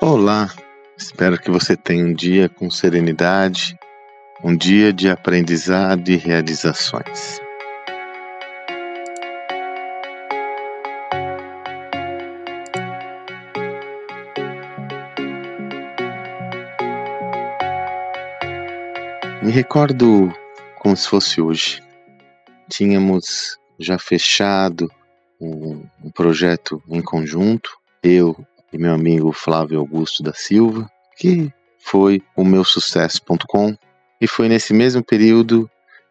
Olá, espero que você tenha um dia com serenidade, um dia de aprendizado e realizações. Me recordo como se fosse hoje. Tínhamos já fechado um, um projeto em conjunto, eu e meu amigo Flávio Augusto da Silva, que foi o meu sucesso.com, e foi nesse mesmo período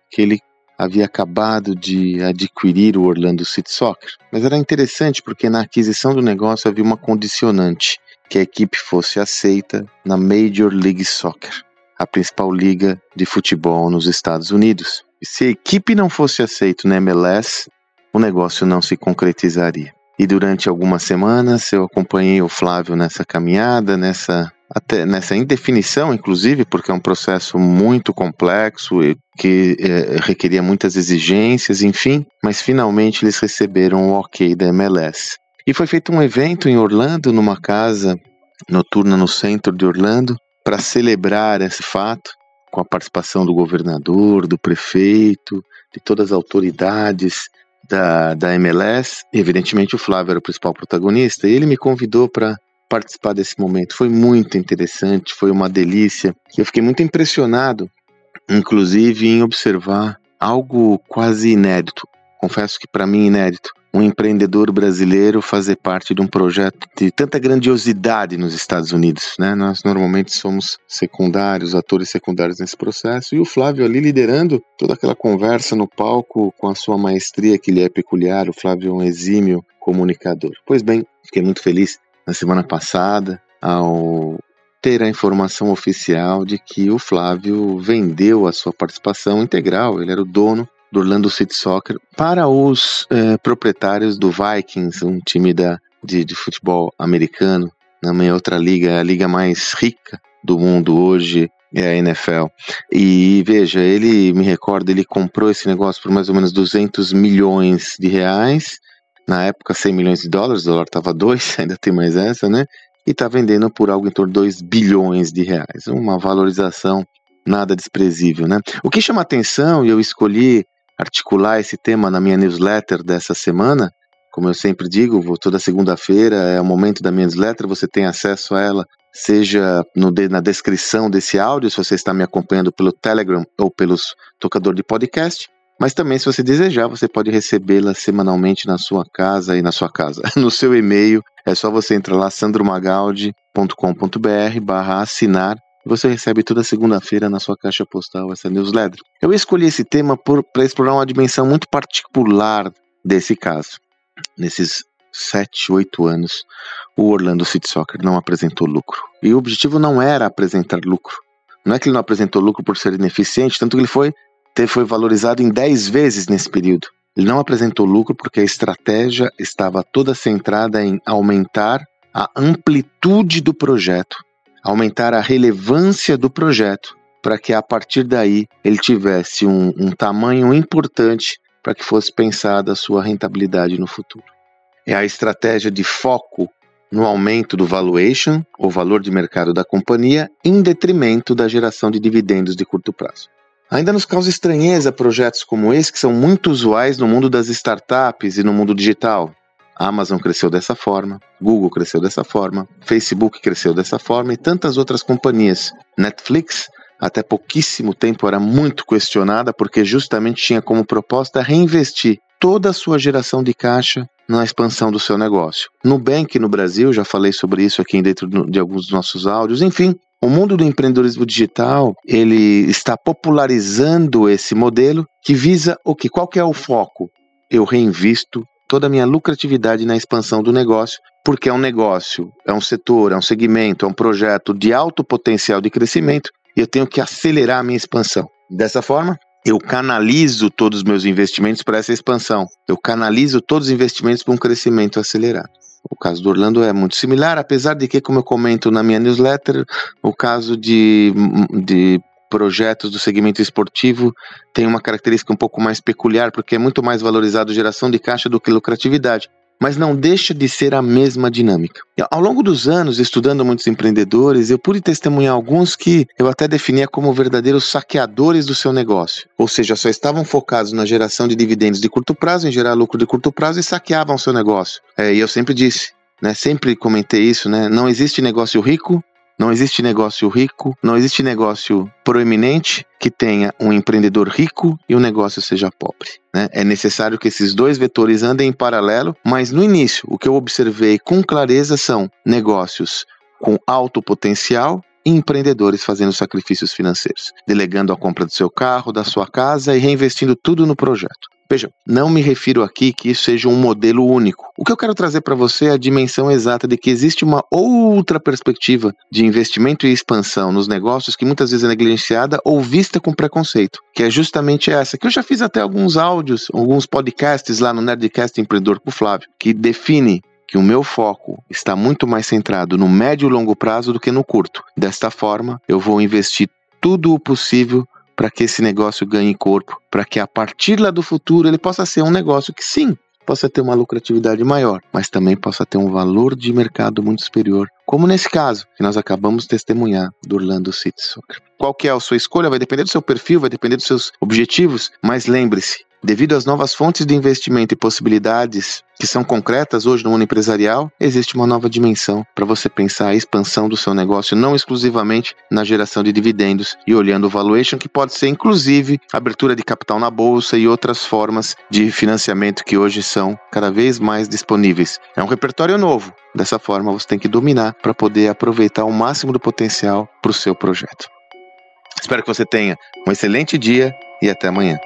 que ele havia acabado de adquirir o Orlando City Soccer. Mas era interessante porque na aquisição do negócio havia uma condicionante, que a equipe fosse aceita na Major League Soccer, a principal liga de futebol nos Estados Unidos. E se a equipe não fosse aceita na MLS, o negócio não se concretizaria. E durante algumas semanas eu acompanhei o Flávio nessa caminhada, nessa até nessa indefinição, inclusive, porque é um processo muito complexo e que é, requeria muitas exigências, enfim, mas finalmente eles receberam o ok da MLS. E foi feito um evento em Orlando, numa casa noturna no centro de Orlando, para celebrar esse fato, com a participação do governador, do prefeito, de todas as autoridades da, da MLS. Evidentemente, o Flávio era o principal protagonista, e ele me convidou para participar desse momento. Foi muito interessante, foi uma delícia. Eu fiquei muito impressionado, inclusive, em observar algo quase inédito. Confesso que para mim inédito um empreendedor brasileiro fazer parte de um projeto de tanta grandiosidade nos Estados Unidos, né? Nós normalmente somos secundários, atores secundários nesse processo, e o Flávio ali liderando toda aquela conversa no palco com a sua maestria que lhe é peculiar. O Flávio é um exímio comunicador. Pois bem, fiquei muito feliz na semana passada ao ter a informação oficial de que o Flávio vendeu a sua participação integral, ele era o dono do Orlando City Soccer para os é, proprietários do Vikings, um time da, de, de futebol americano, na minha outra liga, a liga mais rica do mundo hoje é a NFL. E veja, ele me recorda, ele comprou esse negócio por mais ou menos 200 milhões de reais, na época 100 milhões de dólares, o dólar estava 2, ainda tem mais essa, né? E está vendendo por algo em torno de 2 bilhões de reais, uma valorização nada desprezível, né? O que chama atenção, e eu escolhi articular esse tema na minha newsletter dessa semana. Como eu sempre digo, toda segunda-feira é o momento da minha newsletter, você tem acesso a ela, seja no, na descrição desse áudio, se você está me acompanhando pelo Telegram ou pelos tocador de podcast. Mas também, se você desejar, você pode recebê-la semanalmente na sua casa e na sua casa, no seu e-mail. É só você entrar lá, sandromagaldi.com.br barra assinar você recebe toda segunda-feira na sua caixa postal essa newsletter. Eu escolhi esse tema para explorar uma dimensão muito particular desse caso. Nesses 7, 8 anos, o Orlando City Soccer não apresentou lucro. E o objetivo não era apresentar lucro. Não é que ele não apresentou lucro por ser ineficiente, tanto que ele foi, foi valorizado em 10 vezes nesse período. Ele não apresentou lucro porque a estratégia estava toda centrada em aumentar a amplitude do projeto aumentar a relevância do projeto para que a partir daí ele tivesse um, um tamanho importante para que fosse pensada a sua rentabilidade no futuro. É a estratégia de foco no aumento do valuation, ou valor de mercado da companhia, em detrimento da geração de dividendos de curto prazo. Ainda nos causa estranheza projetos como esse, que são muito usuais no mundo das startups e no mundo digital. Amazon cresceu dessa forma, Google cresceu dessa forma, Facebook cresceu dessa forma e tantas outras companhias. Netflix, até pouquíssimo tempo, era muito questionada porque justamente tinha como proposta reinvestir toda a sua geração de caixa na expansão do seu negócio. Nubank no Brasil, já falei sobre isso aqui dentro de alguns dos nossos áudios, enfim, o mundo do empreendedorismo digital, ele está popularizando esse modelo que visa o que? Qual que é o foco? Eu reinvisto toda a minha lucratividade na expansão do negócio, porque é um negócio, é um setor, é um segmento, é um projeto de alto potencial de crescimento e eu tenho que acelerar a minha expansão. Dessa forma, eu canalizo todos os meus investimentos para essa expansão. Eu canalizo todos os investimentos para um crescimento acelerado. O caso do Orlando é muito similar, apesar de que, como eu comento na minha newsletter, o caso de, de projetos do segmento esportivo tem uma característica um pouco mais peculiar, porque é muito mais valorizado geração de caixa do que lucratividade. mas não deixa de ser a mesma dinâmica. Ao longo dos anos, estudando muitos empreendedores, eu pude testemunhar alguns que eu até definia como verdadeiros saqueadores do seu negócio, ou seja, só estavam focados na geração de dividendos de curto prazo, em gerar lucro de curto prazo e saqueavam o seu negócio. É, e eu sempre disse, né, sempre comentei isso, né, não existe negócio rico não existe negócio rico, não existe negócio proeminente que tenha um empreendedor rico e o um negócio seja pobre. Né? É necessário que esses dois vetores andem em paralelo, mas no início, o que eu observei com clareza são negócios com alto potencial e empreendedores fazendo sacrifícios financeiros, delegando a compra do seu carro, da sua casa e reinvestindo tudo no projeto. Veja, não me refiro aqui que isso seja um modelo único. O que eu quero trazer para você é a dimensão exata de que existe uma outra perspectiva de investimento e expansão nos negócios que muitas vezes é negligenciada ou vista com preconceito, que é justamente essa, que eu já fiz até alguns áudios, alguns podcasts lá no Nerdcast Empreendedor com o Flávio, que define que o meu foco está muito mais centrado no médio e longo prazo do que no curto. Desta forma, eu vou investir tudo o possível para que esse negócio ganhe corpo, para que a partir lá do futuro ele possa ser um negócio que sim, possa ter uma lucratividade maior, mas também possa ter um valor de mercado muito superior, como nesse caso que nós acabamos de testemunhar do Orlando City Soccer. Qual que é a sua escolha? Vai depender do seu perfil, vai depender dos seus objetivos, mas lembre-se, Devido às novas fontes de investimento e possibilidades que são concretas hoje no mundo empresarial, existe uma nova dimensão para você pensar a expansão do seu negócio, não exclusivamente na geração de dividendos e olhando o valuation, que pode ser inclusive abertura de capital na bolsa e outras formas de financiamento que hoje são cada vez mais disponíveis. É um repertório novo. Dessa forma, você tem que dominar para poder aproveitar o máximo do potencial para o seu projeto. Espero que você tenha um excelente dia e até amanhã.